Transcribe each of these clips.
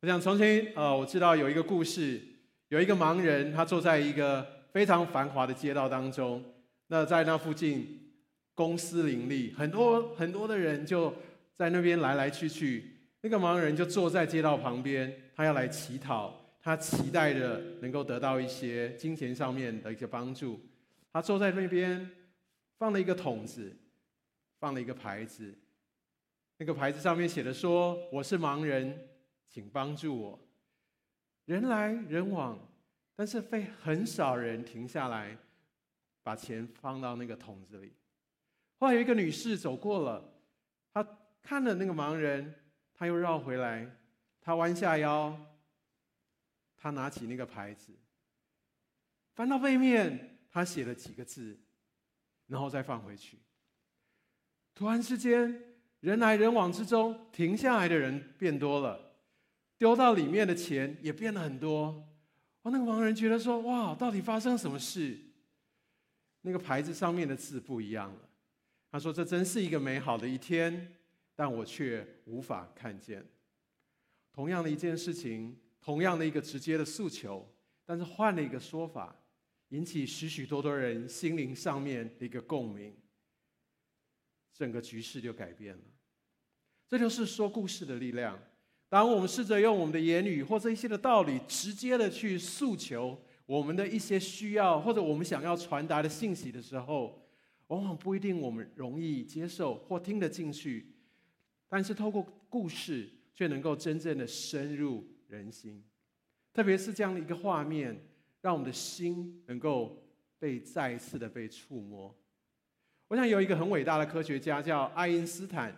我想从前、呃，我知道有一个故事，有一个盲人，他坐在一个非常繁华的街道当中。那在那附近，公司林立，很多很多的人就在那边来来去去。那个盲人就坐在街道旁边，他要来乞讨，他期待着能够得到一些金钱上面的一些帮助。他坐在那边，放了一个桶子，放了一个牌子，那个牌子上面写的说：“我是盲人。”请帮助我。人来人往，但是非很少人停下来，把钱放到那个桶子里。后来有一个女士走过了，她看了那个盲人，她又绕回来，她弯下腰，她拿起那个牌子，翻到背面，她写了几个字，然后再放回去。突然之间，人来人往之中，停下来的人变多了。丢到里面的钱也变了很多，哦，那个盲人觉得说：“哇，到底发生什么事？”那个牌子上面的字不一样了。他说：“这真是一个美好的一天，但我却无法看见。”同样的一件事情，同样的一个直接的诉求，但是换了一个说法，引起许许多多人心灵上面的一个共鸣，整个局势就改变了。这就是说故事的力量。当我们试着用我们的言语或者一些的道理，直接的去诉求我们的一些需要，或者我们想要传达的信息的时候，往往不一定我们容易接受或听得进去。但是透过故事，却能够真正的深入人心。特别是这样的一个画面，让我们的心能够被再一次的被触摸。我想有一个很伟大的科学家叫爱因斯坦，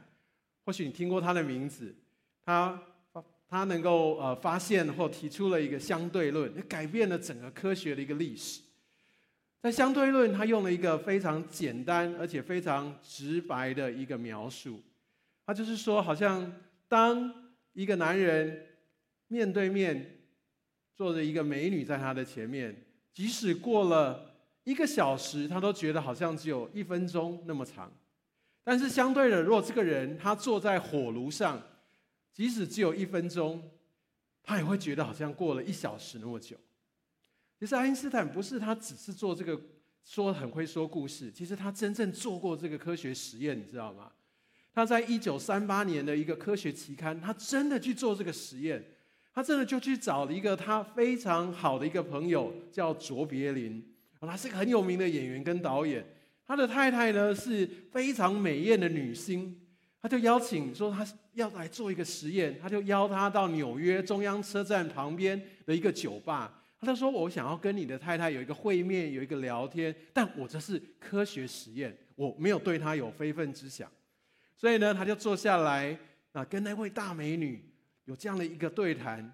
或许你听过他的名字，他。他能够呃发现或提出了一个相对论，改变了整个科学的一个历史。在相对论，他用了一个非常简单而且非常直白的一个描述，他就是说，好像当一个男人面对面坐着一个美女在他的前面，即使过了一个小时，他都觉得好像只有一分钟那么长。但是相对的，如果这个人他坐在火炉上，即使只有一分钟，他也会觉得好像过了一小时那么久。其实爱因斯坦不是他只是做这个说很会说故事，其实他真正做过这个科学实验，你知道吗？他在一九三八年的一个科学期刊，他真的去做这个实验，他真的就去找了一个他非常好的一个朋友，叫卓别林，他是个很有名的演员跟导演，他的太太呢是非常美艳的女星。他就邀请说他要来做一个实验，他就邀他到纽约中央车站旁边的一个酒吧。他说：“我想要跟你的太太有一个会面，有一个聊天，但我这是科学实验，我没有对他有非分之想。”所以呢，他就坐下来啊，跟那位大美女有这样的一个对谈。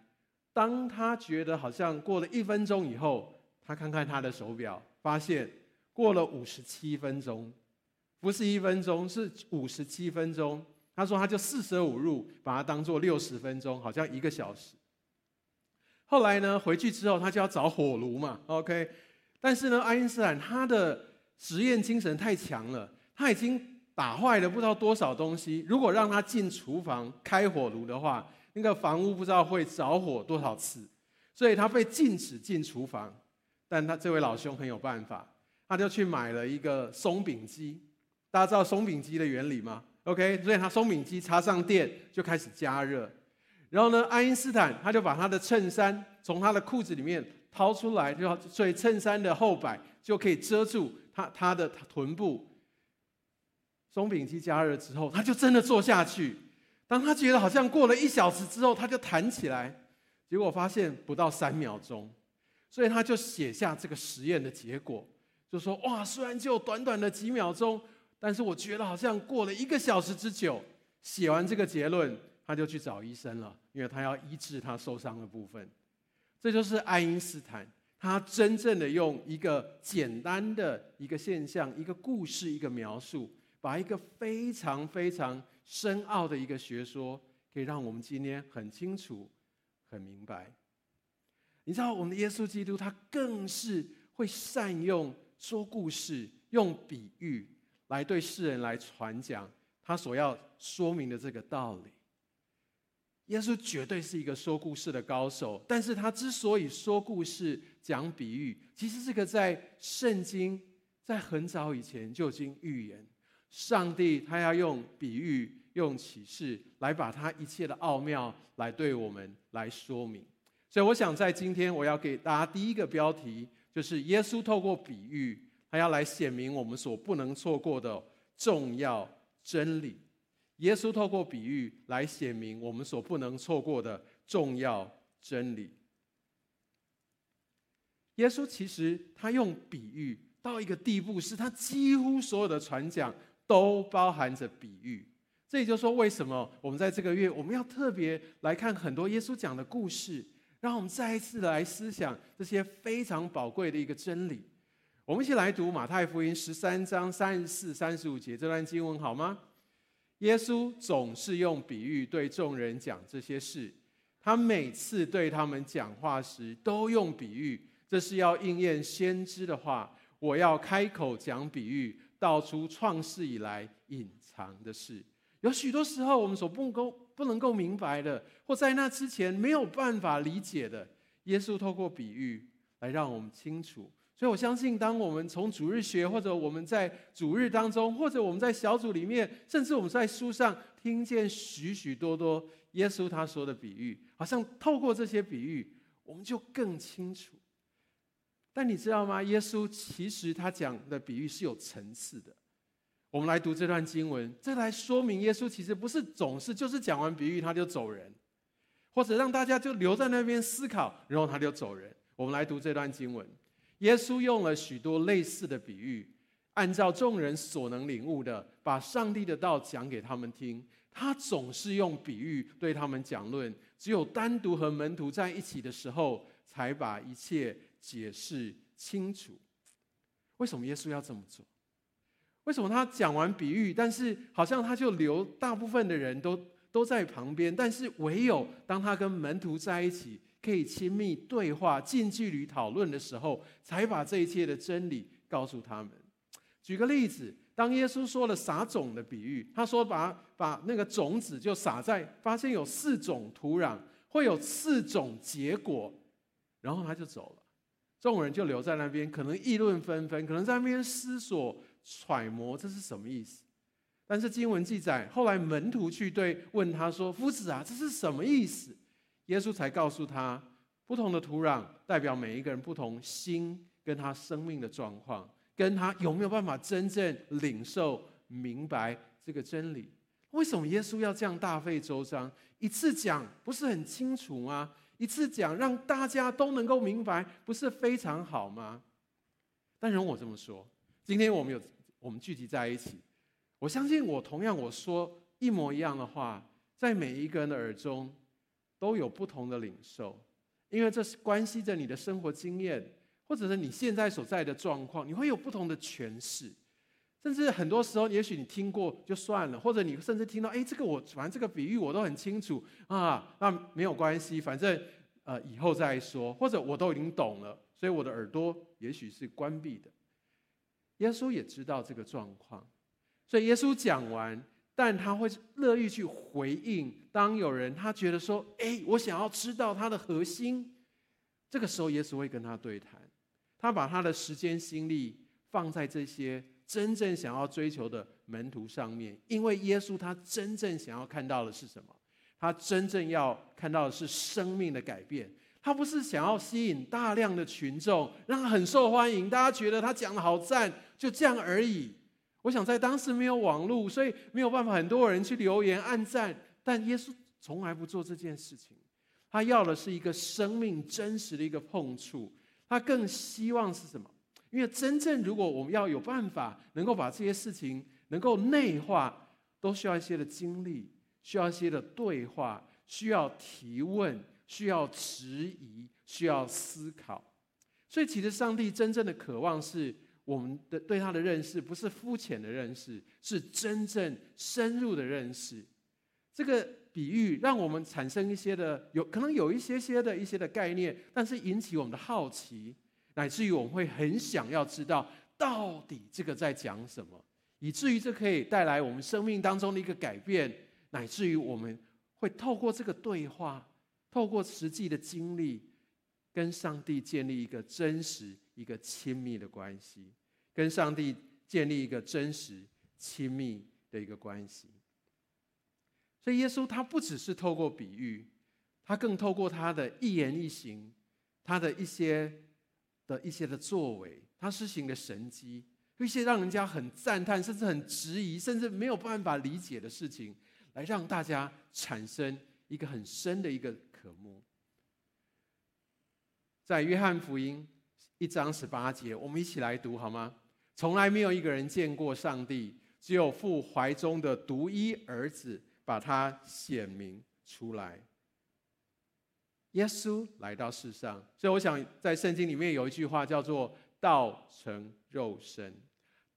当他觉得好像过了一分钟以后，他看看他的手表，发现过了五十七分钟。不是一分钟，是五十七分钟。他说，他就四舍五入，把它当做六十分钟，好像一个小时。后来呢，回去之后，他就要找火炉嘛，OK。但是呢，爱因斯坦他的实验精神太强了，他已经打坏了不知道多少东西。如果让他进厨房开火炉的话，那个房屋不知道会着火多少次，所以他被禁止进厨房。但他这位老兄很有办法，他就去买了一个松饼机。大家知道松饼机的原理吗？OK，所以他松饼机插上电就开始加热，然后呢，爱因斯坦他就把他的衬衫从他的裤子里面掏出来，就所以衬衫的后摆就可以遮住他他的臀部。松饼机加热之后，他就真的坐下去。当他觉得好像过了一小时之后，他就弹起来，结果发现不到三秒钟，所以他就写下这个实验的结果，就说：哇，虽然就短短的几秒钟。但是我觉得好像过了一个小时之久，写完这个结论，他就去找医生了，因为他要医治他受伤的部分。这就是爱因斯坦，他真正的用一个简单的一个现象、一个故事、一个描述，把一个非常非常深奥的一个学说，可以让我们今天很清楚、很明白。你知道，我们的耶稣基督他更是会善用说故事、用比喻。来对世人来传讲他所要说明的这个道理，耶稣绝对是一个说故事的高手，但是他之所以说故事、讲比喻，其实这个在圣经在很早以前就已经预言，上帝他要用比喻、用启示来把他一切的奥妙来对我们来说明。所以，我想在今天我要给大家第一个标题，就是耶稣透过比喻，他要来显明我们所不能错过的重要真理。耶稣透过比喻来显明我们所不能错过的重要真理。耶稣其实他用比喻到一个地步，是他几乎所有的传讲都包含着比喻。这也就是说，为什么我们在这个月我们要特别来看很多耶稣讲的故事，让我们再一次的来思想这些非常宝贵的一个真理。我们一起来读马太福音十三章三十四、三十五节这段经文，好吗？耶稣总是用比喻对众人讲这些事。他每次对他们讲话时，都用比喻，这是要应验先知的话：“我要开口讲比喻，道出创世以来隐藏的事。”有许多时候，我们所不够、不能够明白的，或在那之前没有办法理解的，耶稣透过比喻来让我们清楚。所以我相信，当我们从主日学，或者我们在主日当中，或者我们在小组里面，甚至我们在书上听见许许多多耶稣他说的比喻，好像透过这些比喻，我们就更清楚。但你知道吗？耶稣其实他讲的比喻是有层次的。我们来读这段经文，这来说明耶稣其实不是总是就是讲完比喻他就走人，或者让大家就留在那边思考，然后他就走人。我们来读这段经文。耶稣用了许多类似的比喻，按照众人所能领悟的，把上帝的道讲给他们听。他总是用比喻对他们讲论，只有单独和门徒在一起的时候，才把一切解释清楚。为什么耶稣要这么做？为什么他讲完比喻，但是好像他就留大部分的人都都在旁边，但是唯有当他跟门徒在一起，可以亲密对话、近距离讨论的时候，才把这一切的真理告诉他们。举个例子，当耶稣说了撒种的比喻，他说把把那个种子就撒在，发现有四种土壤，会有四种结果，然后他就走了。众人就留在那边，可能议论纷纷，可能在那边思索揣摩这是什么意思。但是经文记载，后来门徒去对问他说：“夫子啊，这是什么意思？”耶稣才告诉他，不同的土壤代表每一个人不同心跟他生命的状况，跟他有没有办法真正领受明白这个真理。为什么耶稣要这样大费周章，一次讲不是很清楚吗？一次讲让大家都能够明白，不是非常好吗？但容我这么说，今天我们有我们聚集在一起，我相信我同样我说一模一样的话，在每一个人的耳中。都有不同的领受，因为这是关系着你的生活经验，或者是你现在所在的状况，你会有不同的诠释。甚至很多时候，也许你听过就算了，或者你甚至听到，哎，这个我反正这个比喻我都很清楚啊，那没有关系，反正呃以后再说，或者我都已经懂了，所以我的耳朵也许是关闭的。耶稣也知道这个状况，所以耶稣讲完。但他会乐意去回应。当有人他觉得说：“哎，我想要知道他的核心。”这个时候，耶稣会跟他对谈。他把他的时间心力放在这些真正想要追求的门徒上面，因为耶稣他真正想要看到的是什么？他真正要看到的是生命的改变。他不是想要吸引大量的群众，让他很受欢迎，大家觉得他讲的好赞，就这样而已。我想在当时没有网络，所以没有办法很多人去留言按赞。但耶稣从来不做这件事情，他要的是一个生命真实的一个碰触。他更希望是什么？因为真正如果我们要有办法能够把这些事情能够内化，都需要一些的经历，需要一些的对话，需要提问，需要质疑，需要思考。所以，其实上帝真正的渴望是。我们的对他的认识不是肤浅的认识，是真正深入的认识。这个比喻让我们产生一些的有可能有一些些的一些的概念，但是引起我们的好奇，乃至于我们会很想要知道到底这个在讲什么，以至于这可以带来我们生命当中的一个改变，乃至于我们会透过这个对话，透过实际的经历，跟上帝建立一个真实、一个亲密的关系，跟上帝建立一个真实、亲密的一个关系。所以耶稣他不只是透过比喻，他更透过他的一言一行，他的一些的一些的作为，他施行的神迹，一些让人家很赞叹，甚至很质疑，甚至没有办法理解的事情，来让大家产生一个很深的一个渴慕。在约翰福音一章十八节，我们一起来读好吗？从来没有一个人见过上帝，只有父怀中的独一儿子。把它显明出来。耶稣来到世上，所以我想在圣经里面有一句话叫做“道成肉身”，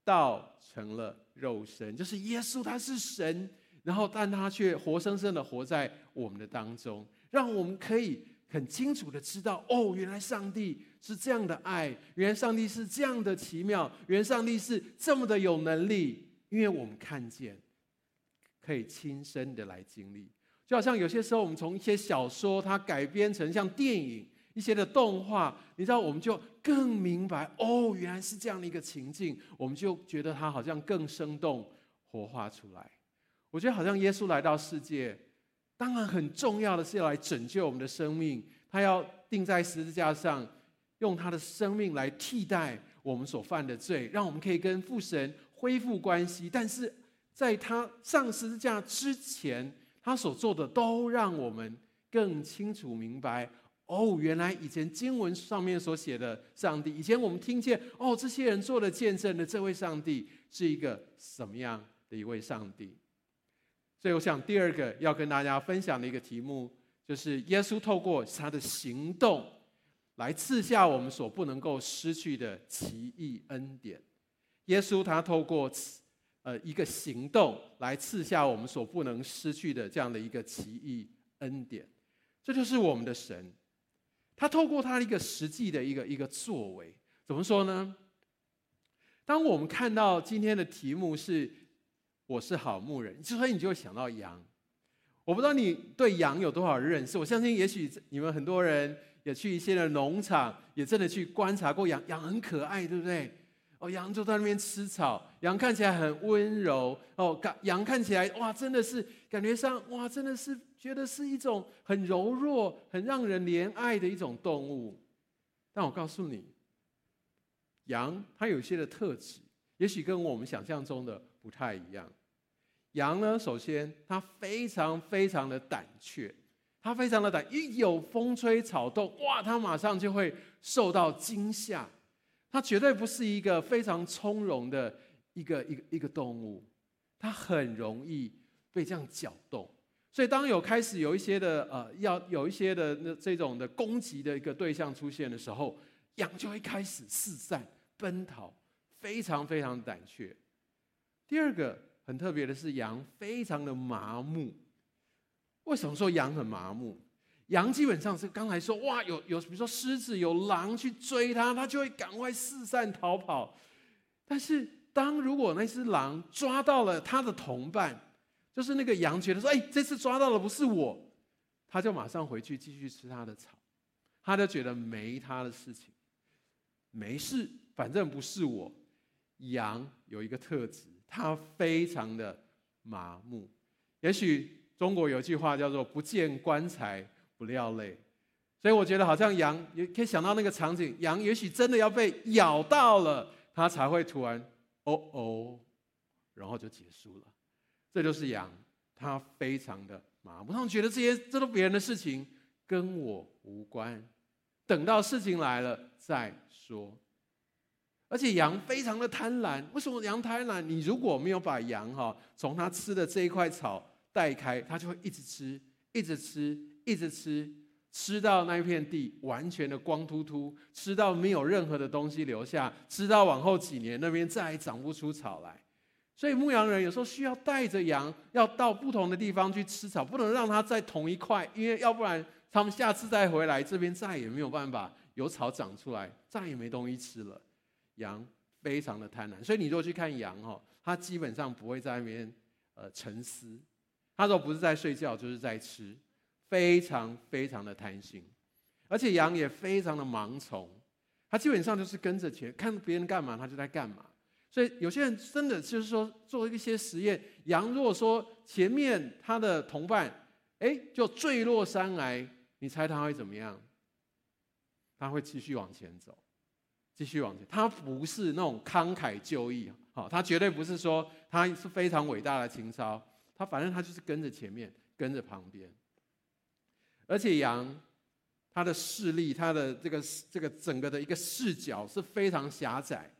道成了肉身，就是耶稣他是神，然后但他却活生生的活在我们的当中，让我们可以很清楚的知道，哦，原来上帝是这样的爱，原来上帝是这样的奇妙，原来上帝是这么的有能力，因为我们看见。可以亲身的来经历，就好像有些时候我们从一些小说它改编成像电影一些的动画，你知道我们就更明白哦，原来是这样的一个情境，我们就觉得它好像更生动活化出来。我觉得好像耶稣来到世界，当然很重要的是要来拯救我们的生命，他要钉在十字架上，用他的生命来替代我们所犯的罪，让我们可以跟父神恢复关系，但是。在他上十字架之前，他所做的都让我们更清楚明白。哦，原来以前经文上面所写的上帝，以前我们听见哦，这些人做的见证的这位上帝是一个什么样的一位上帝？所以，我想第二个要跟大家分享的一个题目，就是耶稣透过他的行动来赐下我们所不能够失去的奇异恩典。耶稣他透过呃，一个行动来赐下我们所不能失去的这样的一个奇异恩典，这就是我们的神。他透过他的一个实际的一个一个作为，怎么说呢？当我们看到今天的题目是“我是好牧人”，所以你就会想到羊。我不知道你对羊有多少认识，我相信也许你们很多人也去一些的农场，也真的去观察过羊，羊很可爱，对不对？哦，羊就在那边吃草，羊看起来很温柔。哦，羊看起来哇，真的是感觉上哇，真的是觉得是一种很柔弱、很让人怜爱的一种动物。但我告诉你，羊它有些的特质，也许跟我们想象中的不太一样。羊呢，首先它非常非常的胆怯，它非常的胆，一有风吹草动，哇，它马上就会受到惊吓。它绝对不是一个非常从容的一个一个一个动物，它很容易被这样搅动。所以当有开始有一些的呃，要有一些的那这种的攻击的一个对象出现的时候，羊就会开始四散奔逃，非常非常胆怯。第二个很特别的是，羊非常的麻木。为什么说羊很麻木？羊基本上是刚才说哇，有有比如说狮子有狼去追它，它就会赶快四散逃跑。但是当如果那只狼抓到了它的同伴，就是那个羊觉得说，哎，这次抓到的不是我，它就马上回去继续吃它的草，它就觉得没它的事情，没事，反正不是我。羊有一个特质，他非常的麻木。也许中国有句话叫做“不见棺材”。不掉泪，所以我觉得好像羊也可以想到那个场景，羊也许真的要被咬到了，它才会突然哦哦，然后就结束了。这就是羊，它非常的麻木，他觉得这些这都别人的事情，跟我无关。等到事情来了再说。而且羊非常的贪婪，为什么羊贪婪？你如果没有把羊哈从它吃的这一块草带开，它就会一直吃，一直吃。一直吃，吃到那一片地完全的光秃秃，吃到没有任何的东西留下，吃到往后几年那边再也长不出草来。所以牧羊人有时候需要带着羊，要到不同的地方去吃草，不能让它在同一块，因为要不然他们下次再回来这边再也没有办法有草长出来，再也没东西吃了。羊非常的贪婪，所以你如果去看羊哈，它基本上不会在那边呃沉思。它都不是在睡觉，就是在吃，非常非常的贪心，而且羊也非常的盲从，它基本上就是跟着前，看别人干嘛，它就在干嘛。所以有些人真的就是说做一些实验，羊如果说前面它的同伴，哎，就坠落山崖，你猜它会怎么样？它会继续往前走，继续往前。他不是那种慷慨就义，好，他绝对不是说他是非常伟大的情操，他反正他就是跟着前面，跟着旁边。而且羊，它的视力，它的这个这个整个的一个视角是非常狭窄。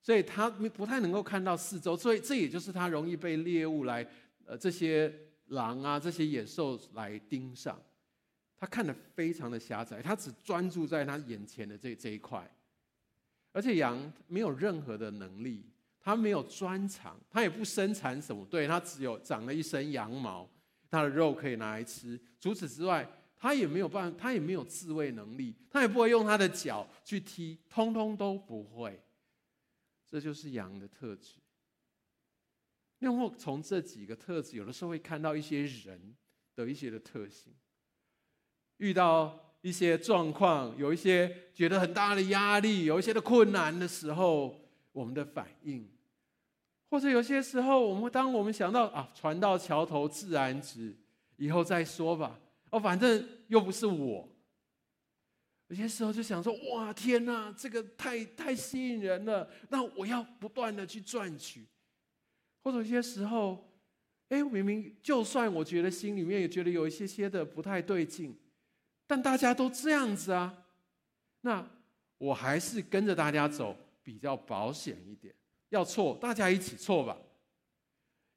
所以他不太能够看到四周，所以这也就是他容易被猎物来，呃，这些狼啊，这些野兽来盯上。他看得非常的狭窄，他只专注在他眼前的这这一块。而且羊没有任何的能力，它没有专长，它也不生产什么，对，它只有长了一身羊毛，它的肉可以拿来吃。除此之外，它也没有办，它也没有自卫能力，它也不会用它的脚去踢，通通都不会。这就是羊的特质。那么从这几个特质，有的时候会看到一些人的一些的特性。遇到一些状况，有一些觉得很大的压力，有一些的困难的时候，我们的反应，或者有些时候，我们当我们想到啊，船到桥头自然直，以后再说吧。哦，反正又不是我。有些时候就想说：“哇，天哪，这个太太吸引人了，那我要不断的去赚取。”或者有些时候，哎，明明就算我觉得心里面也觉得有一些些的不太对劲，但大家都这样子啊，那我还是跟着大家走比较保险一点。要错，大家一起错吧。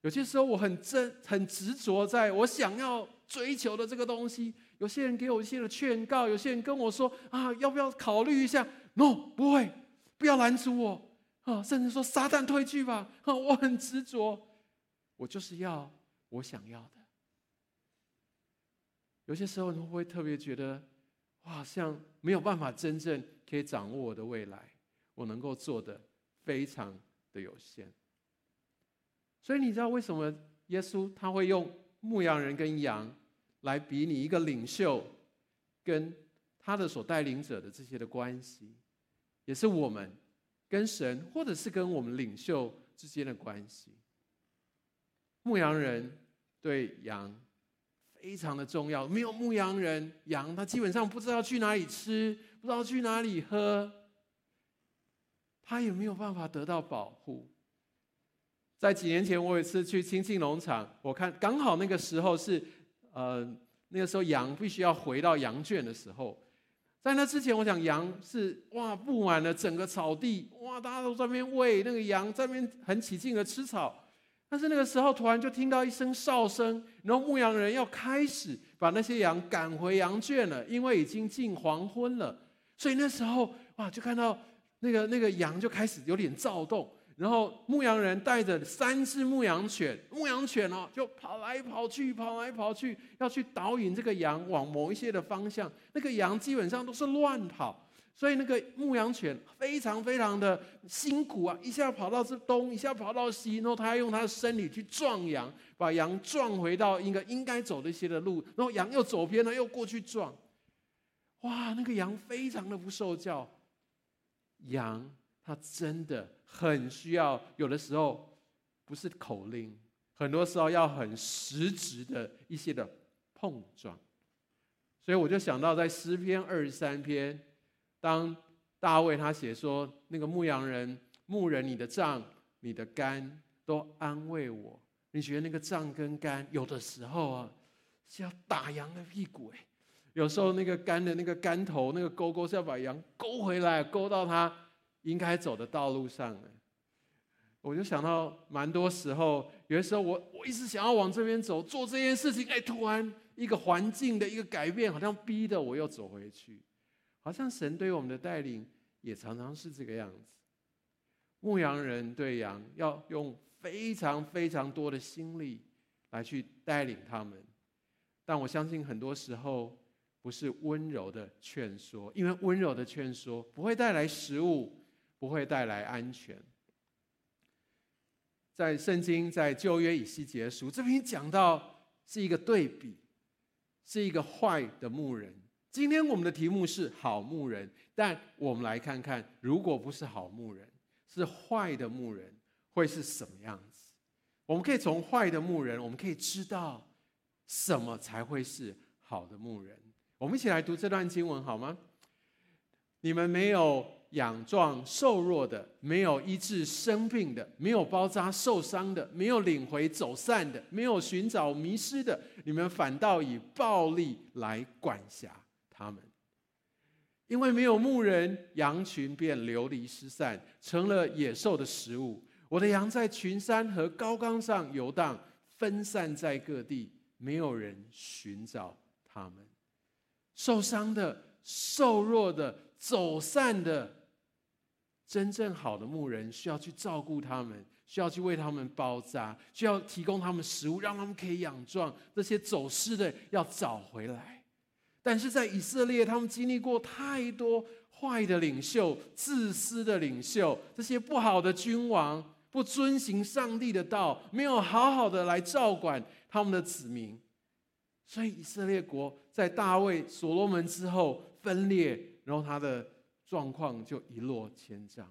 有些时候我很真很执着，在我想要追求的这个东西。有些人给我一些的劝告，有些人跟我说啊，要不要考虑一下？No，不会，不要拦阻我啊！甚至说撒旦退去吧！啊，我很执着，我就是要我想要的。有些时候你会不会特别觉得，我好像没有办法真正可以掌握我的未来，我能够做的非常的有限。所以你知道为什么耶稣他会用牧羊人跟羊？来比拟一个领袖跟他的所带领者的这些的关系，也是我们跟神或者是跟我们领袖之间的关系。牧羊人对羊非常的重要，没有牧羊人，羊他基本上不知道去哪里吃，不知道去哪里喝，他也没有办法得到保护。在几年前，我有一次去清境农场，我看刚好那个时候是。呃，那个时候羊必须要回到羊圈的时候，在那之前，我想羊是哇布满了整个草地，哇大家都在那边喂那个羊，在那边很起劲的吃草。但是那个时候突然就听到一声哨声，然后牧羊人要开始把那些羊赶回羊圈了，因为已经近黄昏了。所以那时候哇就看到那个那个羊就开始有点躁动。然后牧羊人带着三只牧羊犬，牧羊犬哦，就跑来跑去，跑来跑去，要去导引这个羊往某一些的方向。那个羊基本上都是乱跑，所以那个牧羊犬非常非常的辛苦啊！一下跑到这东，一下跑到西，然后它要用它的身体去撞羊，把羊撞回到一个应该走的一些的路，然后羊又走偏了，又过去撞。哇，那个羊非常的不受教，羊它真的。很需要，有的时候不是口令，很多时候要很实质的一些的碰撞。所以我就想到，在诗篇二十三篇，当大卫他写说，那个牧羊人、牧人，你的杖、你的竿都安慰我。你觉得那个杖跟竿，有的时候啊是要打羊的屁股哎，有时候那个竿的那个竿头、那个钩钩是要把羊勾回来，勾到他。应该走的道路上了，我就想到蛮多时候，有的时候我我一直想要往这边走，做这件事情，哎，突然一个环境的一个改变，好像逼得我又走回去，好像神对我们的带领也常常是这个样子。牧羊人对羊要用非常非常多的心力来去带领他们，但我相信很多时候不是温柔的劝说，因为温柔的劝说不会带来食物。不会带来安全。在圣经，在旧约以西结书这边讲到，是一个对比，是一个坏的牧人。今天我们的题目是好牧人，但我们来看看，如果不是好牧人，是坏的牧人，会是什么样子？我们可以从坏的牧人，我们可以知道什么才会是好的牧人。我们一起来读这段经文好吗？你们没有养壮瘦弱的，没有医治生病的，没有包扎受伤的，没有领回走散的，没有寻找迷失的，你们反倒以暴力来管辖他们。因为没有牧人，羊群便流离失散，成了野兽的食物。我的羊在群山和高冈上游荡，分散在各地，没有人寻找他们。受伤的、瘦弱的、走散的，真正好的牧人需要去照顾他们，需要去为他们包扎，需要提供他们食物，让他们可以养壮。这些走失的要找回来。但是在以色列，他们经历过太多坏的领袖、自私的领袖，这些不好的君王，不遵行上帝的道，没有好好的来照管他们的子民，所以以色列国在大卫、所罗门之后分裂，然后他的状况就一落千丈。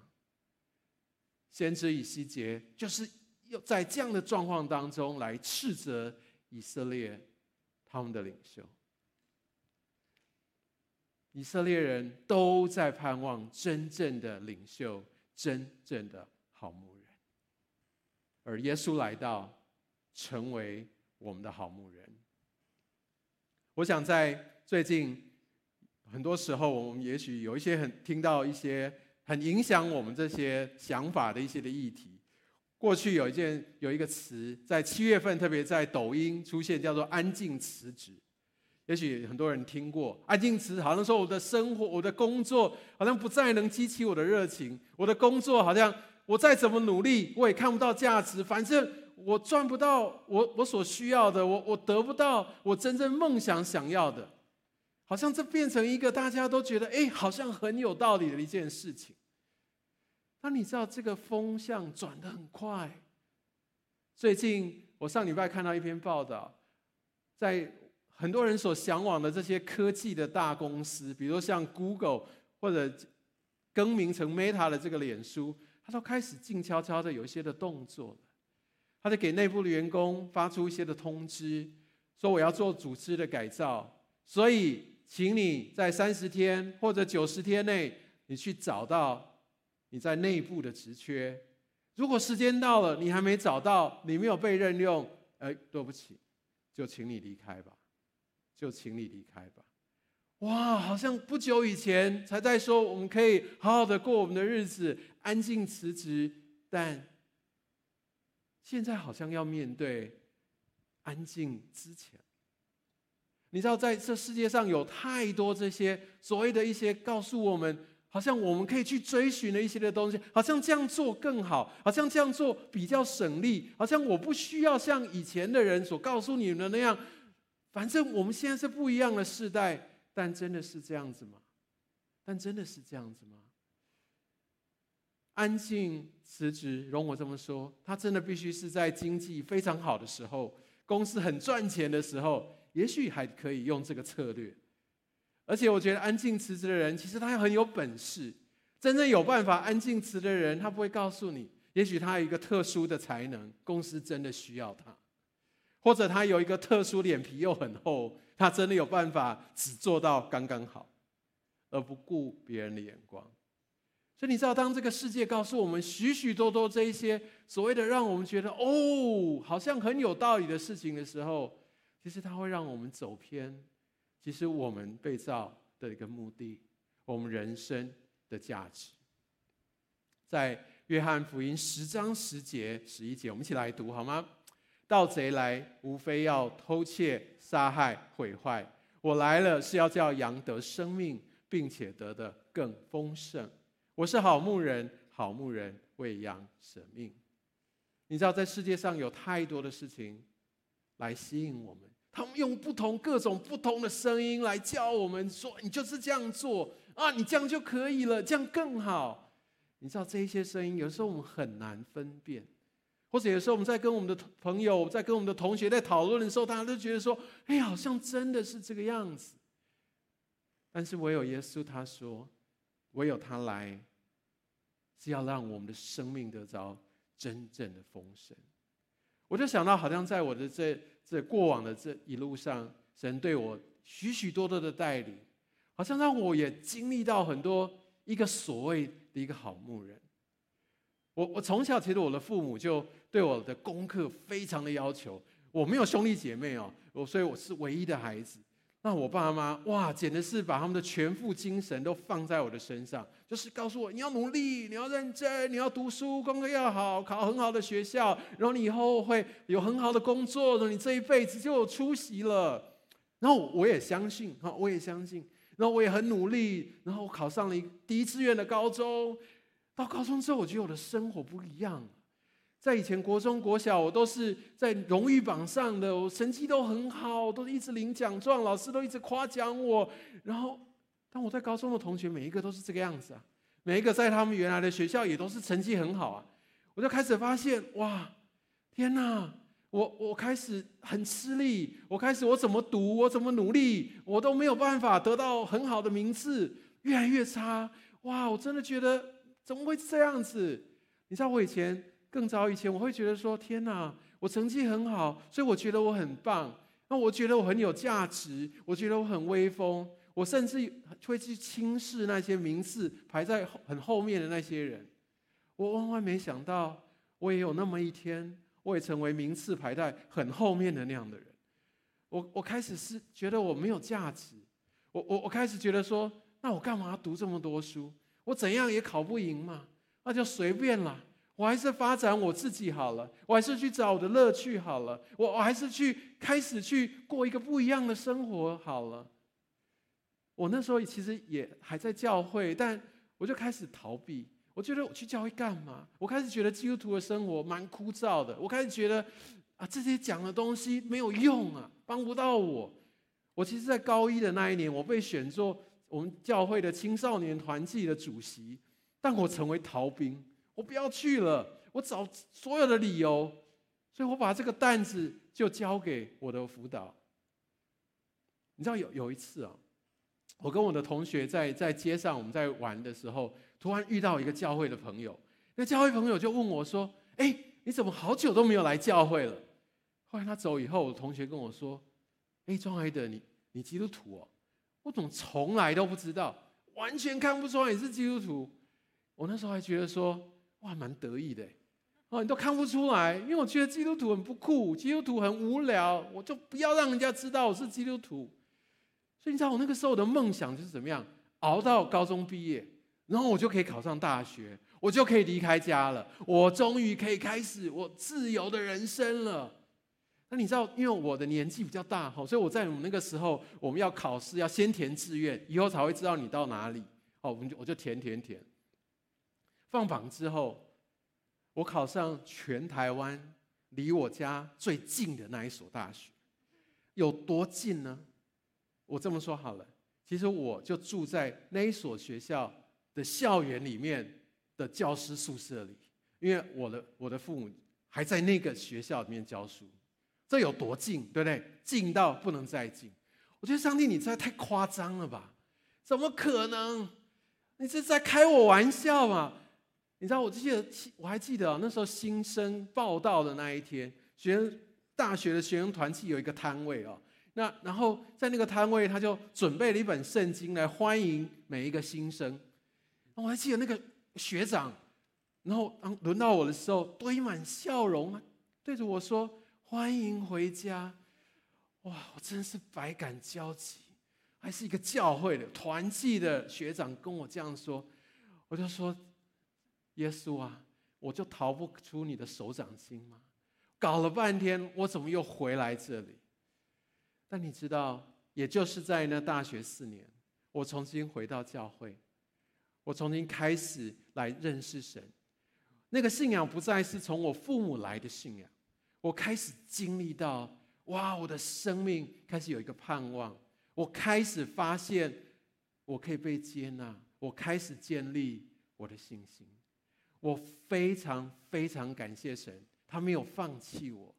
先知以西结就是要在这样的状况当中来斥责以色列他们的领袖。以色列人都在盼望真正的领袖，真正的好牧人。而耶稣来到，成为我们的好牧人。我想在最近很多时候，我们也许有一些很听到一些很影响我们这些想法的一些的议题。过去有一件有一个词，在七月份特别在抖音出现，叫做“安静辞职”。也许很多人听过“安静词”，好像说我的生活、我的工作好像不再能激起我的热情，我的工作好像。我再怎么努力，我也看不到价值。反正我赚不到我我所需要的，我我得不到我真正梦想想要的，好像这变成一个大家都觉得哎，好像很有道理的一件事情。那你知道这个风向转得很快。最近我上礼拜看到一篇报道，在很多人所向往的这些科技的大公司，比如像 Google 或者更名成 Meta 的这个脸书。他都开始静悄悄的有一些的动作了，他就给内部的员工发出一些的通知，说我要做组织的改造，所以请你在三十天或者九十天内，你去找到你在内部的职缺。如果时间到了你还没找到，你没有被任用，哎，对不起，就请你离开吧，就请你离开吧。哇，好像不久以前才在说我们可以好好的过我们的日子。安静辞职，但现在好像要面对安静之前。你知道，在这世界上有太多这些所谓的一些告诉我们，好像我们可以去追寻的一些的东西，好像这样做更好，好像这样做比较省力，好像我不需要像以前的人所告诉你们的那样。反正我们现在是不一样的世代，但真的是这样子吗？但真的是这样子吗？安静辞职，容我这么说，他真的必须是在经济非常好的时候，公司很赚钱的时候，也许还可以用这个策略。而且我觉得安静辞职的人，其实他很有本事。真正有办法安静辞的人，他不会告诉你。也许他有一个特殊的才能，公司真的需要他，或者他有一个特殊脸皮又很厚，他真的有办法只做到刚刚好，而不顾别人的眼光。所以你知道，当这个世界告诉我们许许多多这一些所谓的让我们觉得哦，好像很有道理的事情的时候，其实它会让我们走偏。其实我们被造的一个目的，我们人生的价值，在约翰福音十章十节、十一节，我们一起来读好吗？盗贼来，无非要偷窃、杀害、毁坏。我来了，是要叫羊得生命，并且得的更丰盛。我是好牧人，好牧人为羊舍命。你知道，在世界上有太多的事情来吸引我们，他们用不同各种不同的声音来教我们说：“你就是这样做啊，你这样就可以了，这样更好。”你知道，这些声音有时候我们很难分辨，或者有时候我们在跟我们的朋友、在跟我们的同学在讨论的时候，大家都觉得说：“哎，好像真的是这个样子。”但是唯有耶稣他说：“唯有他来，是要让我们的生命得着真正的丰盛。”我就想到，好像在我的这这过往的这一路上，神对我许许多多的带领，好像让我也经历到很多一个所谓的一个好牧人。我我从小其实我的父母就对我的功课非常的要求，我没有兄弟姐妹哦，我所以我是唯一的孩子。那我爸妈哇，简直是把他们的全副精神都放在我的身上，就是告诉我你要努力，你要认真，你要读书，功课要好，考很好的学校，然后你以后会有很好的工作，然后你这一辈子就有出息了。然后我也相信，哈，我也相信，然后我也很努力，然后我考上了一第一志愿的高中。到高中之后，我觉得我的生活不一样。在以前国中、国小，我都是在荣誉榜上的，我成绩都很好，都一直领奖状，老师都一直夸奖我。然后，当我在高中的同学，每一个都是这个样子啊，每一个在他们原来的学校也都是成绩很好啊。我就开始发现，哇，天哪！我我开始很吃力，我开始我怎么读，我怎么努力，我都没有办法得到很好的名次，越来越差。哇，我真的觉得。怎么会这样子？你知道我以前更早以前，我会觉得说：天哪，我成绩很好，所以我觉得我很棒。那我觉得我很有价值，我觉得我很威风。我甚至会去轻视那些名次排在很后面的那些人。我万万没想到，我也有那么一天，我也成为名次排在很后面的那样的人。我我开始是觉得我没有价值。我我我开始觉得说：那我干嘛读这么多书？我怎样也考不赢嘛，那就随便了。我还是发展我自己好了，我还是去找我的乐趣好了，我我还是去开始去过一个不一样的生活好了。我那时候其实也还在教会，但我就开始逃避。我觉得我去教会干嘛？我开始觉得基督徒的生活蛮枯燥的。我开始觉得啊，这些讲的东西没有用啊，帮不到我。我其实，在高一的那一年，我被选做。我们教会的青少年团契的主席，但我成为逃兵，我不要去了，我找所有的理由，所以我把这个担子就交给我的辅导。你知道有有一次啊，我跟我的同学在在街上我们在玩的时候，突然遇到一个教会的朋友，那教会朋友就问我说：“哎，你怎么好久都没有来教会了？”后来他走以后，我同学跟我说：“哎，庄爱德，你你基督徒哦？”我怎么从来都不知道，完全看不出来你是基督徒。我那时候还觉得说，哇，蛮得意的，哦，你都看不出来，因为我觉得基督徒很不酷，基督徒很无聊，我就不要让人家知道我是基督徒。所以你知道我那个时候的梦想就是怎么样，熬到高中毕业，然后我就可以考上大学，我就可以离开家了，我终于可以开始我自由的人生了。那你知道，因为我的年纪比较大哈，所以我在我们那个时候，我们要考试，要先填志愿，以后才会知道你到哪里。哦，我们就我就填填填。放榜之后，我考上全台湾离我家最近的那一所大学，有多近呢？我这么说好了，其实我就住在那一所学校的校园里面的教师宿舍里，因为我的我的父母还在那个学校里面教书。这有多近，对不对？近到不能再近。我觉得上帝，你这太夸张了吧？怎么可能？你是在开我玩笑吗？你知道，我记得，我还记得，那时候新生报到的那一天，学生大学的学生团契有一个摊位哦。那然后在那个摊位，他就准备了一本圣经来欢迎每一个新生。我还记得那个学长，然后当轮到我的时候，堆满笑容，对着我说。欢迎回家，哇！我真是百感交集，还是一个教会的团契的学长跟我这样说，我就说：耶稣啊，我就逃不出你的手掌心吗？搞了半天，我怎么又回来这里？但你知道，也就是在那大学四年，我重新回到教会，我重新开始来认识神。那个信仰不再是从我父母来的信仰。我开始经历到，哇！我的生命开始有一个盼望。我开始发现，我可以被接纳。我开始建立我的信心。我非常非常感谢神，他没有放弃我。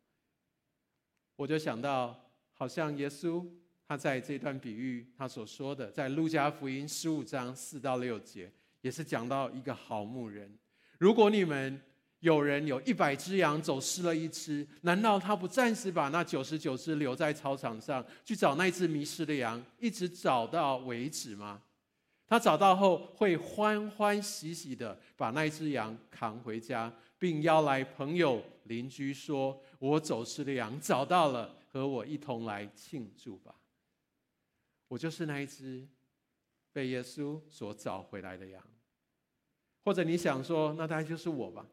我就想到，好像耶稣他在这段比喻他所说的，在路加福音十五章四到六节，也是讲到一个好牧人。如果你们有人有一百只羊，走失了一只，难道他不暂时把那九十九只留在操场上，去找那只迷失的羊，一直找到为止吗？他找到后，会欢欢喜喜的把那只羊扛回家，并邀来朋友邻居说：“我走失的羊找到了，和我一同来庆祝吧。”我就是那一只被耶稣所找回来的羊。或者你想说，那大概就是我吧？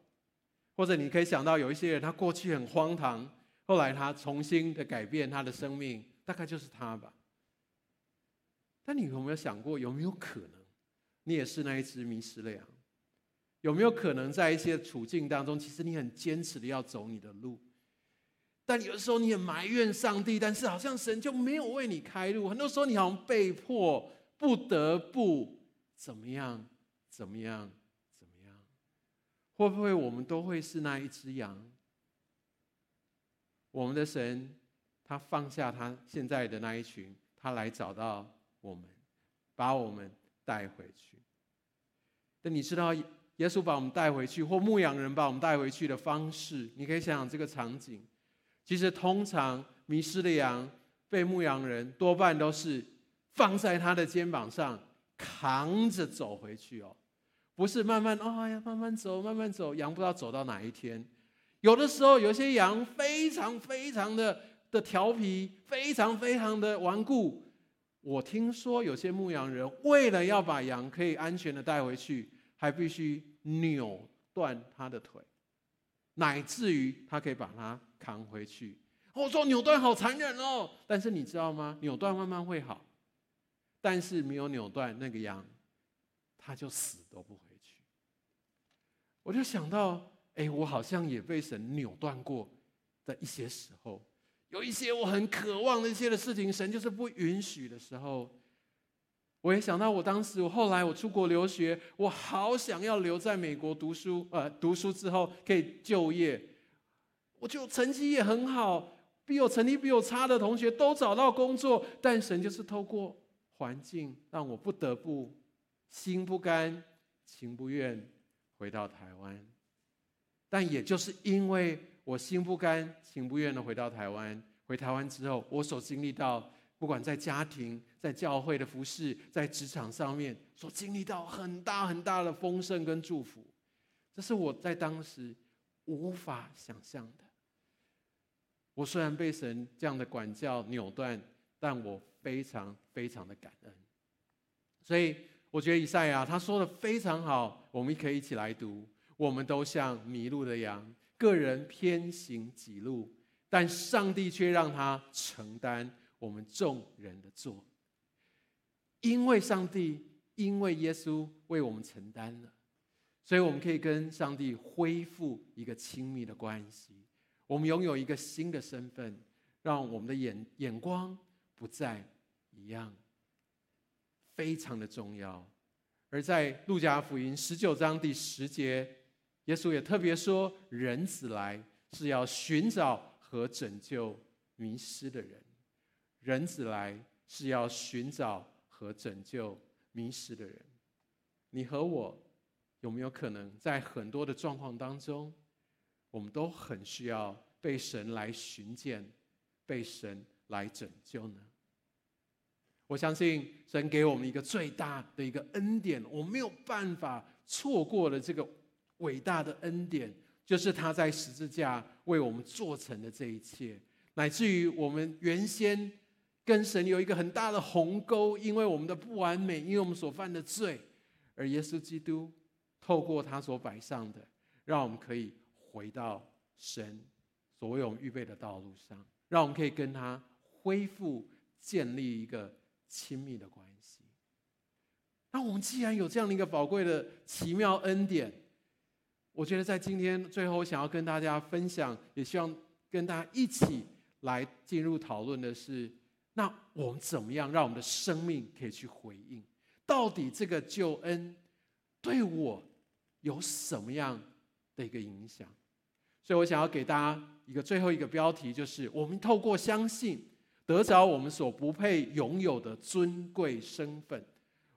或者你可以想到有一些人，他过去很荒唐，后来他重新的改变他的生命，大概就是他吧。但你有没有想过，有没有可能你也是那一只迷失的羊？有没有可能在一些处境当中，其实你很坚持的要走你的路，但有的时候你也埋怨上帝，但是好像神就没有为你开路。很多时候你好像被迫不得不怎么样，怎么样？会不会我们都会是那一只羊？我们的神，他放下他现在的那一群，他来找到我们，把我们带回去。但你知道，耶稣把我们带回去，或牧羊人把我们带回去的方式，你可以想想这个场景。其实，通常迷失的羊被牧羊人多半都是放在他的肩膀上，扛着走回去哦。不是慢慢哦，呀，慢慢走，慢慢走，羊不知道走到哪一天。有的时候，有些羊非常非常的的调皮，非常非常的顽固。我听说有些牧羊人为了要把羊可以安全的带回去，还必须扭断他的腿，乃至于他可以把它扛回去。我说扭断好残忍哦，但是你知道吗？扭断慢慢会好，但是没有扭断那个羊，他就死都不会。我就想到，哎，我好像也被神扭断过的一些时候，有一些我很渴望的一些的事情，神就是不允许的时候。我也想到，我当时，我后来我出国留学，我好想要留在美国读书，呃，读书之后可以就业，我就成绩也很好，比我成绩比我差的同学都找到工作，但神就是透过环境，让我不得不心不甘情不愿。回到台湾，但也就是因为我心不甘情不愿的回到台湾，回台湾之后，我所经历到，不管在家庭、在教会的服饰、在职场上面，所经历到很大很大的丰盛跟祝福，这是我在当时无法想象的。我虽然被神这样的管教扭断，但我非常非常的感恩，所以。我觉得以赛亚他说的非常好，我们可以一起来读。我们都像迷路的羊，个人偏行己路，但上帝却让他承担我们众人的罪。因为上帝，因为耶稣为我们承担了，所以我们可以跟上帝恢复一个亲密的关系。我们拥有一个新的身份，让我们的眼眼光不再一样。非常的重要，而在路加福音十九章第十节，耶稣也特别说：“人子来是要寻找和拯救迷失的人。人子来是要寻找和拯救迷失的人。”你和我有没有可能在很多的状况当中，我们都很需要被神来寻见，被神来拯救呢？我相信神给我们一个最大的一个恩典，我没有办法错过的这个伟大的恩典，就是他在十字架为我们做成的这一切，乃至于我们原先跟神有一个很大的鸿沟，因为我们的不完美，因为我们所犯的罪，而耶稣基督透过他所摆上的，让我们可以回到神所为我们预备的道路上，让我们可以跟他恢复建立一个。亲密的关系。那我们既然有这样的一个宝贵的奇妙恩典，我觉得在今天最后，想要跟大家分享，也希望跟大家一起来进入讨论的是：那我们怎么样让我们的生命可以去回应？到底这个救恩对我有什么样的一个影响？所以我想要给大家一个最后一个标题，就是我们透过相信得着我们所不配拥有的尊贵身份。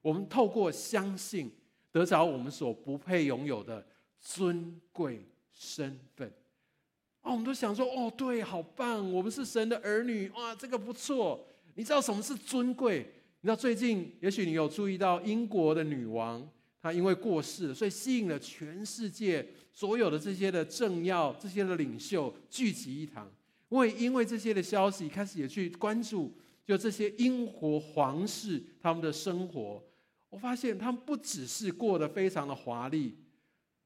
我们透过相信得着我们所不配拥有的尊贵身份。哦，我们都想说，哦，对，好棒，我们是神的儿女，哇，这个不错。你知道什么是尊贵？你知道最近，也许你有注意到英国的女王，她因为过世，所以吸引了全世界所有的这些的政要、这些的领袖聚集一堂。因为因为这些的消息，开始也去关注，就这些英国皇室他们的生活。我发现他们不只是过得非常的华丽，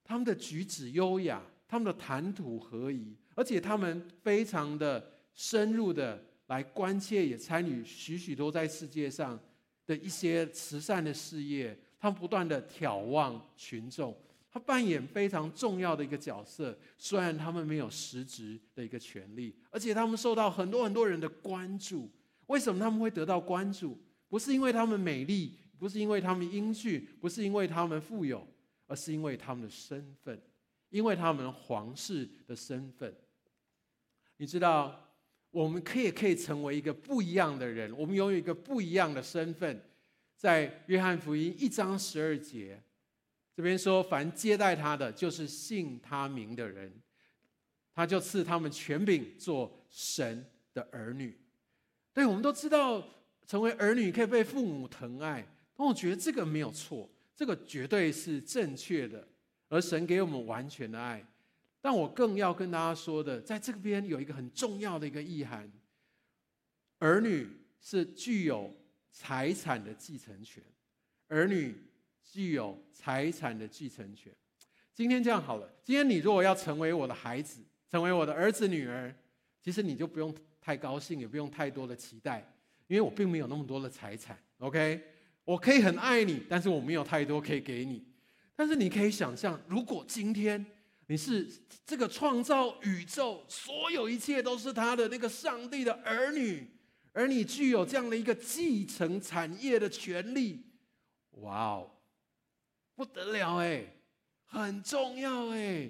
他们的举止优雅，他们的谈吐合宜，而且他们非常的深入的。来关切，也参与许许多在世界上的一些慈善的事业。他们不断的挑望群众，他扮演非常重要的一个角色。虽然他们没有实质的一个权利，而且他们受到很多很多人的关注。为什么他们会得到关注？不是因为他们美丽，不是因为他们英俊，不是因为他们富有，而是因为他们的身份，因为他们皇室的身份。你知道？我们可以可以成为一个不一样的人，我们拥有一个不一样的身份。在约翰福音一章十二节，这边说：“凡接待他的，就是信他名的人，他就赐他们权柄做神的儿女。”对，我们都知道，成为儿女可以被父母疼爱，但我觉得这个没有错，这个绝对是正确的。而神给我们完全的爱。但我更要跟大家说的，在这边有一个很重要的一个意涵：儿女是具有财产的继承权，儿女具有财产的继承权。今天这样好了，今天你如果要成为我的孩子，成为我的儿子女儿，其实你就不用太高兴，也不用太多的期待，因为我并没有那么多的财产。OK，我可以很爱你，但是我没有太多可以给你。但是你可以想象，如果今天，你是这个创造宇宙所有一切都是他的那个上帝的儿女，而你具有这样的一个继承产业的权利，哇哦，不得了哎，很重要哎，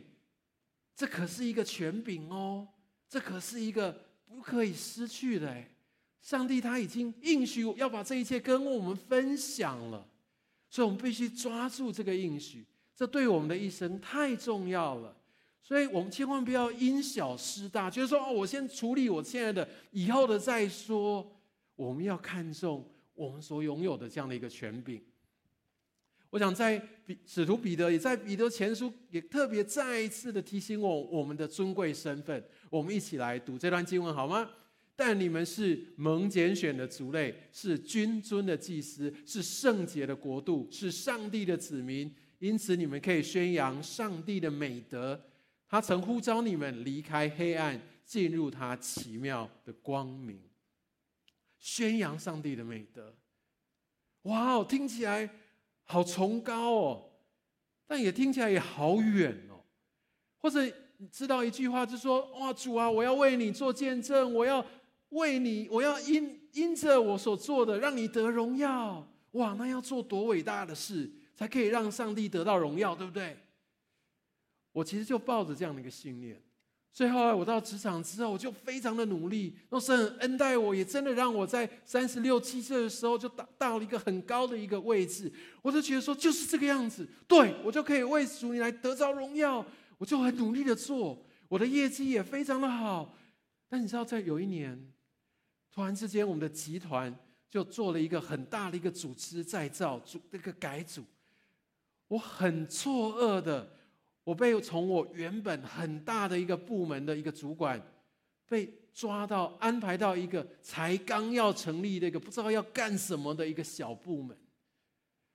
这可是一个权柄哦，这可是一个不可以失去的哎，上帝他已经应许要把这一切跟我们分享了，所以我们必须抓住这个应许。这对我们的一生太重要了，所以我们千万不要因小失大，就是说哦，我先处理我现在的，以后的再说。我们要看重我们所拥有的这样的一个权柄。我想在彼使徒彼得也在彼得前书也特别再一次的提醒我我们的尊贵身份。我们一起来读这段经文好吗？但你们是蒙拣选的族类，是君尊的祭司，是圣洁的国度，是上帝的子民。因此，你们可以宣扬上帝的美德。他曾呼召你们离开黑暗，进入他奇妙的光明。宣扬上帝的美德，哇哦，听起来好崇高哦，但也听起来也好远哦。或者知道一句话，就说：哇，主啊，我要为你做见证，我要为你，我要因因着我所做的，让你得荣耀。哇，那要做多伟大的事！才可以让上帝得到荣耀，对不对？我其实就抱着这样的一个信念，所以后来我到职场之后，我就非常的努力。若神恩待我，也真的让我在三十六七岁的时候就达到了一个很高的一个位置。我就觉得说，就是这个样子，对，我就可以为主你来得着荣耀。我就很努力的做，我的业绩也非常的好。但你知道，在有一年，突然之间，我们的集团就做了一个很大的一个组织再造，组那个改组。我很错愕的，我被从我原本很大的一个部门的一个主管，被抓到安排到一个才刚要成立的一个不知道要干什么的一个小部门，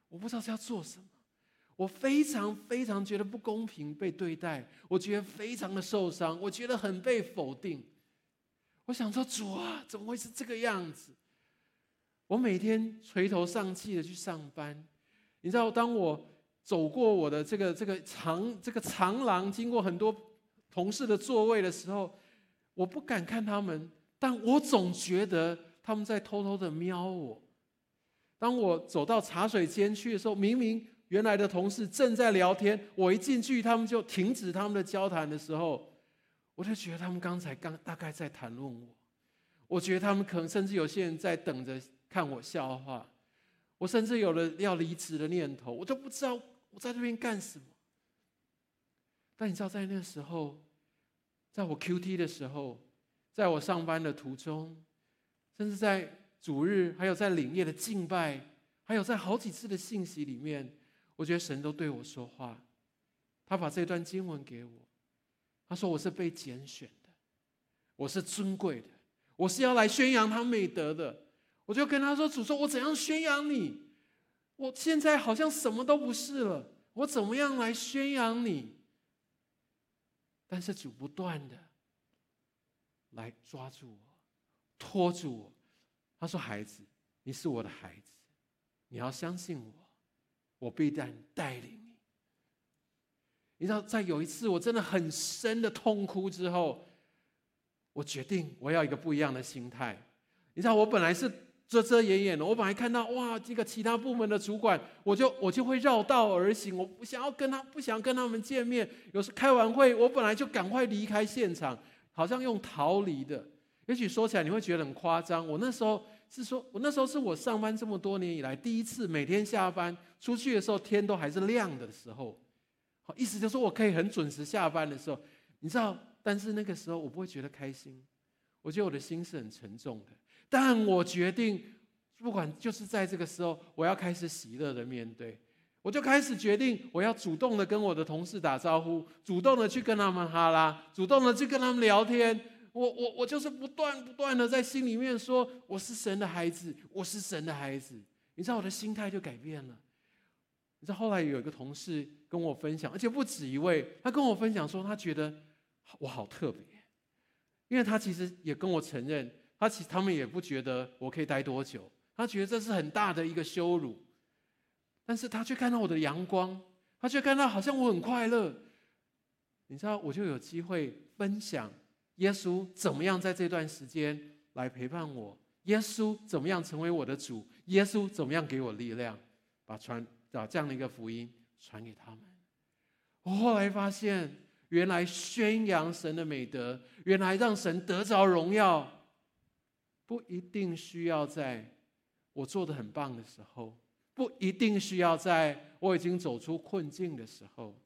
我不知道是要做什么，我非常非常觉得不公平被对待，我觉得非常的受伤，我觉得很被否定。我想说主啊，怎么会是这个样子？我每天垂头丧气的去上班，你知道，当我。走过我的这个这个长这个长廊，经过很多同事的座位的时候，我不敢看他们，但我总觉得他们在偷偷的瞄我。当我走到茶水间去的时候，明明原来的同事正在聊天，我一进去，他们就停止他们的交谈的时候，我就觉得他们刚才刚大概在谈论我，我觉得他们可能甚至有些人在等着看我笑话，我甚至有了要离职的念头，我都不知道我在这边干什么。但你知道，在那时候，在我 QT 的时候，在我上班的途中，甚至在主日，还有在领业的敬拜，还有在好几次的信息里面，我觉得神都对我说话。他把这段经文给我，他说我是被拣选的，我是尊贵的，我是要来宣扬他美德的。我就跟他说：“主说，我怎样宣扬你？我现在好像什么都不是了，我怎么样来宣扬你？”但是主不断的来抓住我，拖住我。他说：“孩子，你是我的孩子，你要相信我，我必然带领你。”你知道，在有一次我真的很深的痛哭之后，我决定我要一个不一样的心态。你知道，我本来是遮遮掩掩的，我本来看到哇，这个其他部门的主管，我就我就会绕道而行，我不想要跟他，不想跟他们见面。有时开完会，我本来就赶快离开现场，好像用逃离的。也许说起来你会觉得很夸张。我那时候是说，我那时候是我上班这么多年以来第一次，每天下班出去的时候天都还是亮的时候。好，意思就是说我可以很准时下班的时候，你知道，但是那个时候我不会觉得开心，我觉得我的心是很沉重的。但我决定，不管就是在这个时候，我要开始喜乐的面对。我就开始决定，我要主动的跟我的同事打招呼，主动的去跟他们哈拉，主动的去跟他们聊天。我我我就是不断不断的在心里面说，我是神的孩子，我是神的孩子。你知道我的心态就改变了。你知道后来有一个同事跟我分享，而且不止一位，他跟我分享说，他觉得我好特别，因为他其实也跟我承认。他其实他们也不觉得我可以待多久，他觉得这是很大的一个羞辱，但是他却看到我的阳光，他却看到好像我很快乐，你知道，我就有机会分享耶稣怎么样在这段时间来陪伴我，耶稣怎么样成为我的主，耶稣怎么样给我力量，把传把这样的一个福音传给他们。我后来发现，原来宣扬神的美德，原来让神得着荣耀。不一定需要在我做的很棒的时候，不一定需要在我已经走出困境的时候，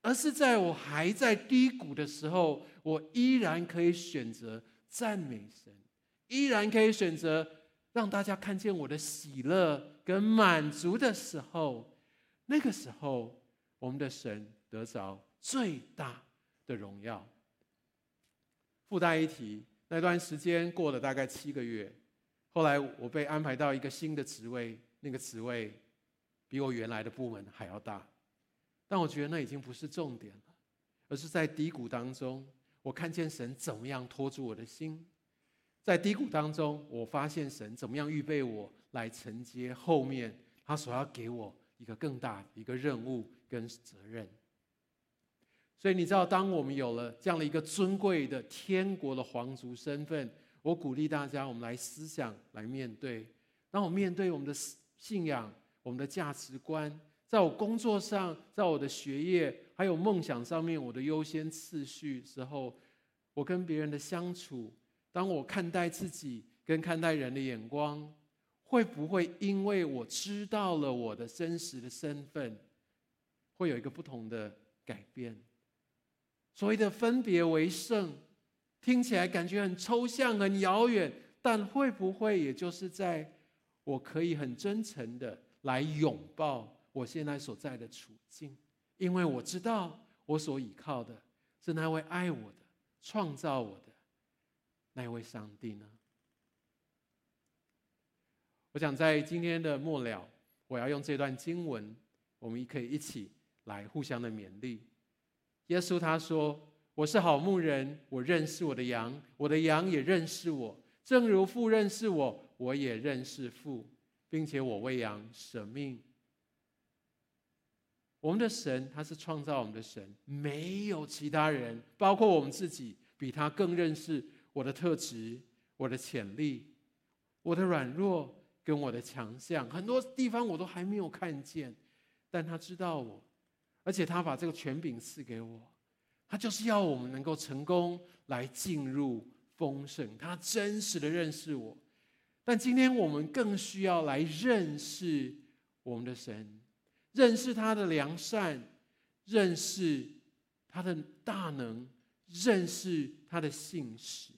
而是在我还在低谷的时候，我依然可以选择赞美神，依然可以选择让大家看见我的喜乐跟满足的时候，那个时候我们的神得着最大的荣耀。附带一提。那段时间过了大概七个月，后来我被安排到一个新的职位，那个职位比我原来的部门还要大，但我觉得那已经不是重点了，而是在低谷当中，我看见神怎么样托住我的心，在低谷当中，我发现神怎么样预备我来承接后面他所要给我一个更大的一个任务跟责任。所以你知道，当我们有了这样的一个尊贵的天国的皇族身份，我鼓励大家，我们来思想，来面对。当我面对我们的信仰、我们的价值观，在我工作上，在我的学业还有梦想上面，我的优先次序时候，我跟别人的相处，当我看待自己跟看待人的眼光，会不会因为我知道了我的真实的身份，会有一个不同的改变？所谓的分别为圣，听起来感觉很抽象、很遥远，但会不会也就是在我可以很真诚的来拥抱我现在所在的处境？因为我知道我所依靠的是那位爱我的、创造我的那位上帝呢？我想在今天的末了，我要用这段经文，我们可以一起来互相的勉励。耶稣他说：“我是好牧人，我认识我的羊，我的羊也认识我，正如父认识我，我也认识父，并且我为羊舍命。”我们的神他是创造我们的神，没有其他人，包括我们自己，比他更认识我的特质、我的潜力、我的软弱跟我的强项，很多地方我都还没有看见，但他知道我。而且他把这个权柄赐给我，他就是要我们能够成功来进入丰盛，他真实的认识我。但今天我们更需要来认识我们的神，认识他的良善，认识他的大能，认识他的信实，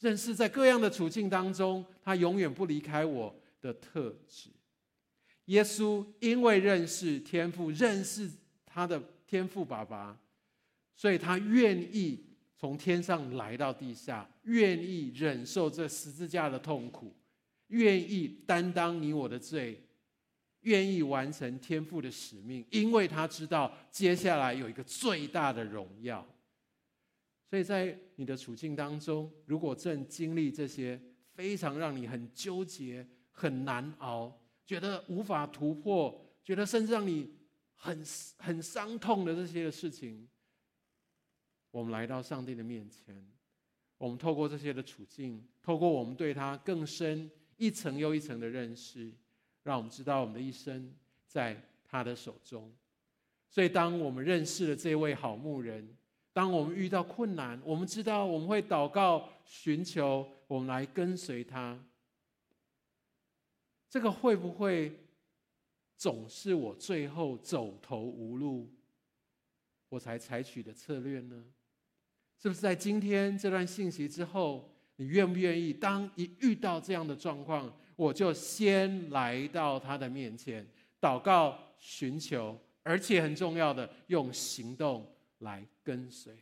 认识在各样的处境当中，他永远不离开我的特质。耶稣因为认识天父，认识他的天赋爸爸，所以他愿意从天上来到地下，愿意忍受这十字架的痛苦，愿意担当你我的罪，愿意完成天父的使命，因为他知道接下来有一个最大的荣耀。所以在你的处境当中，如果正经历这些非常让你很纠结、很难熬，觉得无法突破，觉得甚至让你很很伤痛的这些的事情，我们来到上帝的面前，我们透过这些的处境，透过我们对他更深一层又一层的认识，让我们知道我们的一生在他的手中。所以，当我们认识了这位好牧人，当我们遇到困难，我们知道我们会祷告、寻求，我们来跟随他。这个会不会总是我最后走投无路，我才采取的策略呢？是不是在今天这段信息之后，你愿不愿意？当一遇到这样的状况，我就先来到他的面前祷告、寻求，而且很重要的，用行动来跟随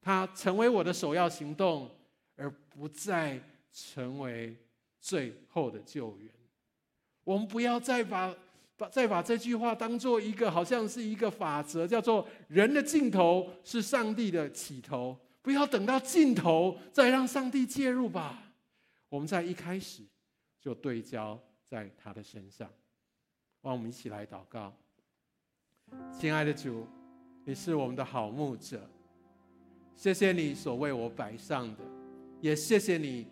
他，成为我的首要行动，而不再成为最后的救援。我们不要再把把再把这句话当做一个好像是一个法则，叫做人的尽头是上帝的起头。不要等到尽头再让上帝介入吧。我们在一开始就对焦在他的身上。让我们一起来祷告。亲爱的主，你是我们的好牧者，谢谢你所为我摆上的，也谢谢你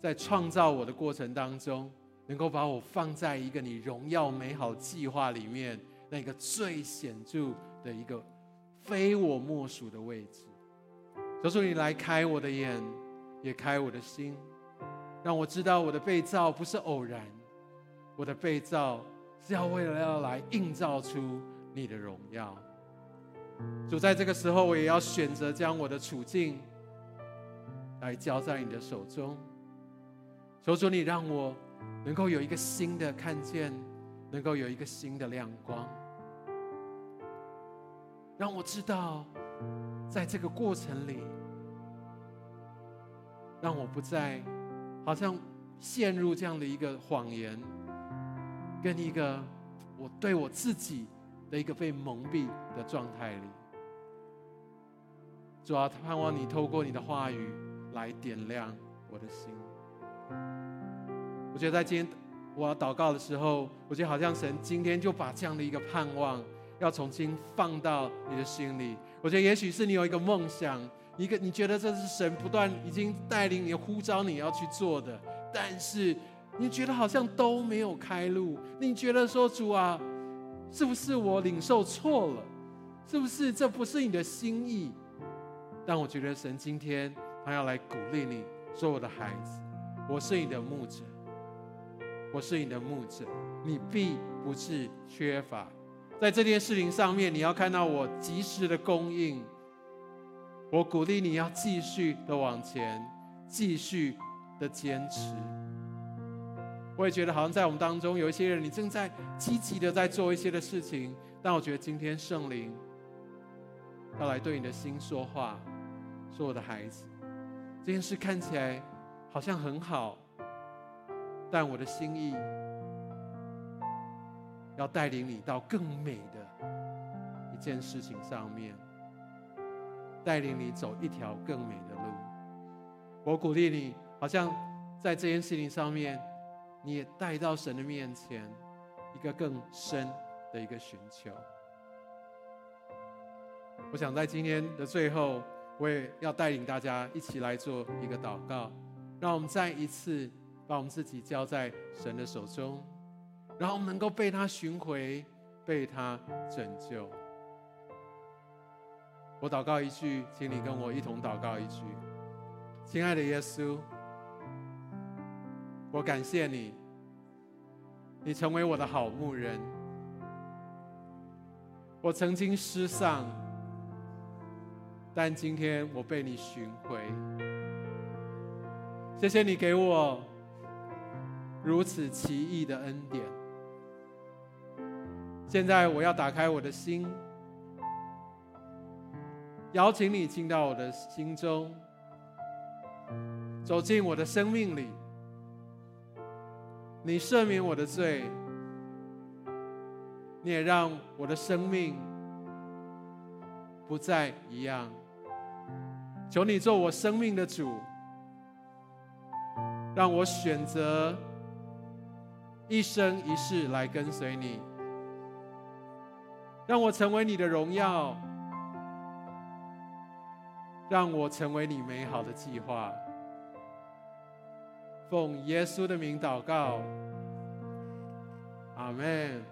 在创造我的过程当中。能够把我放在一个你荣耀美好计划里面，那个最显著的一个非我莫属的位置。求主你来开我的眼，也开我的心，让我知道我的被造不是偶然，我的被造是要为了要来映照出你的荣耀。主在这个时候，我也要选择将我的处境来交在你的手中。求主你让我。能够有一个新的看见，能够有一个新的亮光，让我知道，在这个过程里，让我不再好像陷入这样的一个谎言，跟一个我对我自己的一个被蒙蔽的状态里。主要盼望你透过你的话语来点亮我的心。我觉得在今天我要祷告的时候，我觉得好像神今天就把这样的一个盼望要重新放到你的心里。我觉得也许是你有一个梦想，一个你觉得这是神不断已经带领你、呼召你要去做的，但是你觉得好像都没有开路。你觉得说主啊，是不是我领受错了？是不是这不是你的心意？但我觉得神今天他要来鼓励你，说我的孩子，我是你的牧者。我是你的牧者，你必不是缺乏。在这件事情上面，你要看到我及时的供应。我鼓励你要继续的往前，继续的坚持。我也觉得好像在我们当中有一些人，你正在积极的在做一些的事情，但我觉得今天圣灵要来对你的心说话，说我的孩子，这件事看起来好像很好。但我的心意要带领你到更美的一件事情上面，带领你走一条更美的路。我鼓励你，好像在这件事情上面，你也带到神的面前，一个更深的一个寻求。我想在今天的最后，我也要带领大家一起来做一个祷告，让我们再一次。把我们自己交在神的手中，然后我们能够被他寻回，被他拯救。我祷告一句，请你跟我一同祷告一句。亲爱的耶稣，我感谢你，你成为我的好牧人。我曾经失丧，但今天我被你寻回。谢谢你给我如此奇异的恩典。现在我要打开我的心。邀请你进到我的心中，走进我的生命里。你赦免我的罪，你也让我的生命不再一样。求你做我生命的主，让我选择一生一世来跟随你，让我成为你的荣耀。让我成为你美好的计划。奉耶稣的名祷告，阿门。